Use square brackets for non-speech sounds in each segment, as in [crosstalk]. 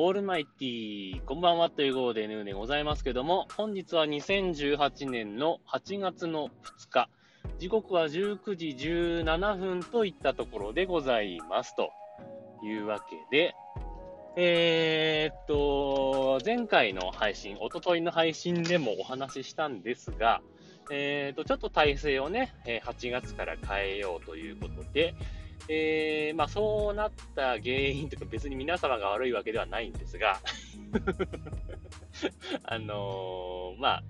オールマイティー、こんばんはという号で N でございますけども、本日は2018年の8月の2日、時刻は19時17分といったところでございますというわけで、えー、っと、前回の配信、おとといの配信でもお話ししたんですが、えー、っと、ちょっと体制をね、8月から変えようということで、えー、まあ、そうなった原因とか別に皆様が悪いわけではないんですが [laughs] あのー、まあ、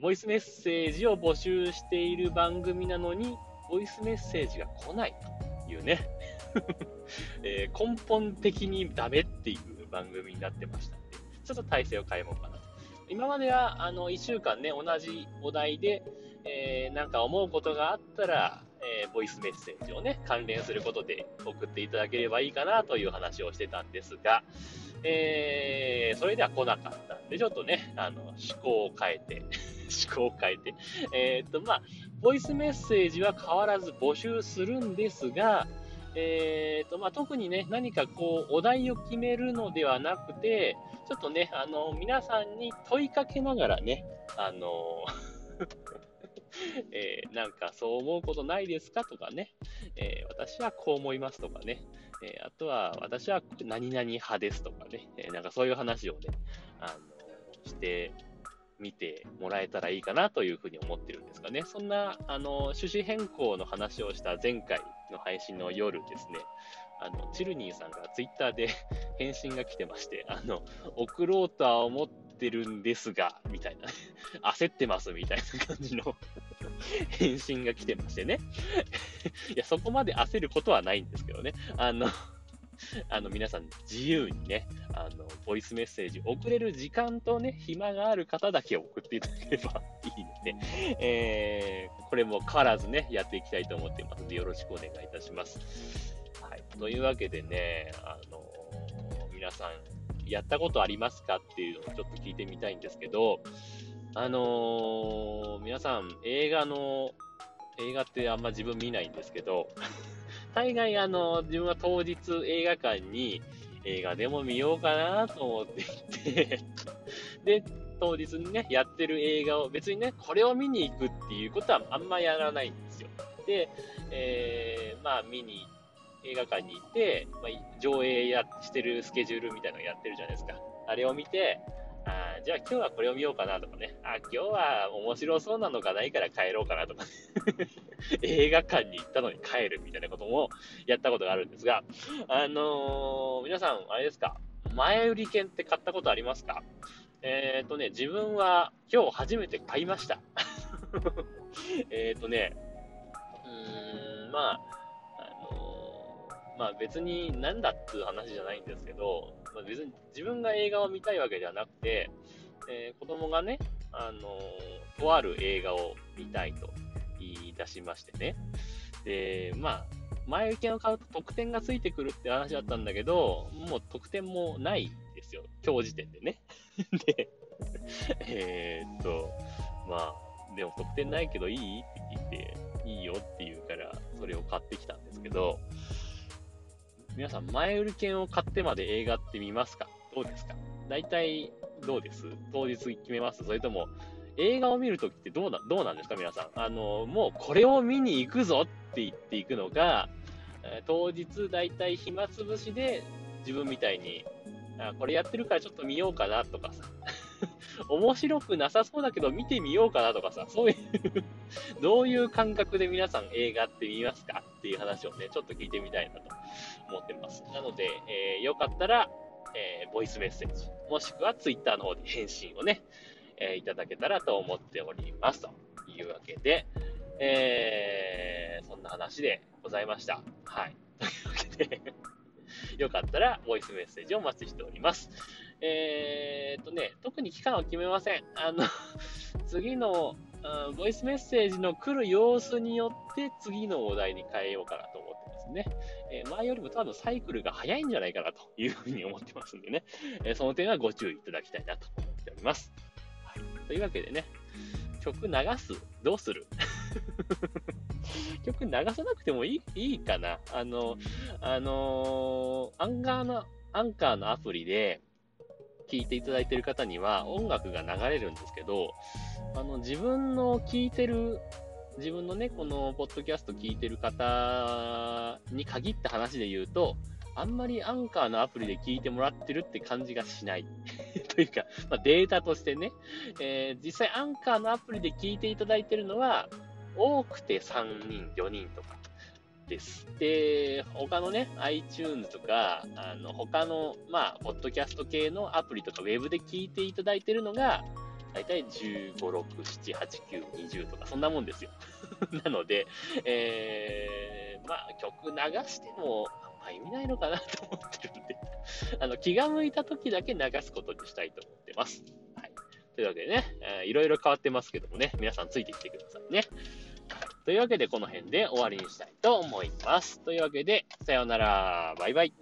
ボイスメッセージを募集している番組なのに、ボイスメッセージが来ないというね [laughs] えー、根本的にダメっていう番組になってましたんで、ちょっと体制を変えようかなと。今までは、あの、1週間ね、同じお題で、えー、なんか思うことがあったら、えー、ボイスメッセージをね、関連することで送っていただければいいかなという話をしてたんですが、えー、それでは来なかったんで、ちょっとね、あの、思考を変えて、[laughs] 思考を変えて、えー、っと、まあ、ボイスメッセージは変わらず募集するんですが、えーとまあ、特にね、何かこう、お題を決めるのではなくて、ちょっとね、あの、皆さんに問いかけながらね、あの [laughs] [laughs] えー、なんかそう思うことないですかとかね、えー、私はこう思いますとかね、えー、あとは私は何々派ですとかね、えなんかそういう話をね、あのしてみてもらえたらいいかなというふうに思ってるんですがね、そんなあの趣旨変更の話をした前回の配信の夜ですね、あの、チルニーさんがツイッターで [laughs] 返信が来てまして、あの、送ろうとは思っててるんですが、みたいな、[laughs] 焦ってますみたいな感じの [laughs] 返信が来てましてね。[laughs] いや、そこまで焦ることはないんですけどね。あの、あの、皆さん自由にね、あの、ボイスメッセージ送れる時間とね、暇がある方だけ送っていただければいいので、えー、これも変わらずね、やっていきたいと思っていますので、よろしくお願いいたします。はい。というわけでね、あの、皆さん、やったことありますかっていうのをちょっと聞いてみたいんですけど、あのー、皆さん、映画の、映画ってあんま自分見ないんですけど、[laughs] 大概あの、自分は当日映画館に映画でも見ようかなと思っていて [laughs] で、当日にね、やってる映画を別にね、これを見に行くっていうことはあんまやらないんですよ。で、えー、まあ見に行って、映画館に行って、まあ、上映やしてるスケジュールみたいなのやってるじゃないですか。あれを見て、あじゃあ今日はこれを見ようかなとかね。あ今日は面白そうなのがないから帰ろうかなとか、ね、[laughs] 映画館に行ったのに帰るみたいなこともやったことがあるんですが、あのー、皆さん、あれですか？前売り券って買ったことありますか？えっ、ー、とね、自分は今日初めて買いました。[laughs] えっとね、うーん、まあ、まあ別になんだっていう話じゃないんですけど、まあ、別に自分が映画を見たいわけではなくて、えー、子供がね、あのー、とある映画を見たいと言い出しましてね。で、まあ、前受けを買うと特典がついてくるって話だったんだけど、もう特典もないですよ。今日時点でね。[laughs] で、えー、っと、まあ、でも特典ないけどいい？って聞いて、いいよって言うから、それを買ってきたんですけど、皆さん、前売り券を買ってまで映画って見ますか？どうですか？大体、どうです？当日決めます？それとも、映画を見るときってどうな、どうなんですか？皆さん。あの、もうこれを見に行くぞって言っていくのが、え当日大体暇つぶしで自分みたいに、あこれやってるからちょっと見ようかなとかさ、[laughs] 面白くなさそうだけど見てみようかなとかさ、そういうどういう感覚で皆さん映画って見ますか？っていう話をね、ちょっと聞いてみたいなと。思ってます。なので、えー、よかったら、えー、ボイスメッセージ、もしくは Twitter の方で返信をね、えー、いただけたらと思っております。というわけで、えー、そんな話でございました。はい。というわけで [laughs] よかったら、ボイスメッセージをお待ちしております。えー、っとね、特に期間は決めません。あの [laughs] 次の、うん、ボイスメッセージの来る様子によって次のお題に変えようかなと思ってますね。えー、前よりも多分サイクルが早いんじゃないかなというふうに思ってますんでね、[laughs] えー、その点はご注意いただきたいなと思っております。はい、というわけでね、曲流す？どうする？[laughs] 曲流さなくてもいいいいかな？あの、あのー、アンガーな、アンカーのアプリで聞いていただいている方には音楽が流れるんですけど、あの、自分の聞いてる、自分のね、このポッドキャスト聞いてる方に限った話で言うと、あんまりアンカーのアプリで聞いてもらってるって感じがしない。[laughs] というか、まあ、データとしてね、えー、実際アンカーのアプリで聞いていただいてるのは、多くて3人、4人とかです。で、他のね、iTunes とか、あの、他の、まあ、ポッドキャスト系のアプリとか、ウェブで聞いていただいてるのが、大体15、6、7、8、9、20とか、そんなもんですよ。[laughs] なので、えー、まあ、曲流しても、あんま意味ないのかなと思ってるんで [laughs] あの、気が向いた時だけ流すことにしたいと思ってます。はい。というわけでね、えー、いろいろ変わってますけどもね、皆さんついてきてくださいね。というわけで、この辺で終わりにしたいと思います。というわけで、さようなら。バイバイ。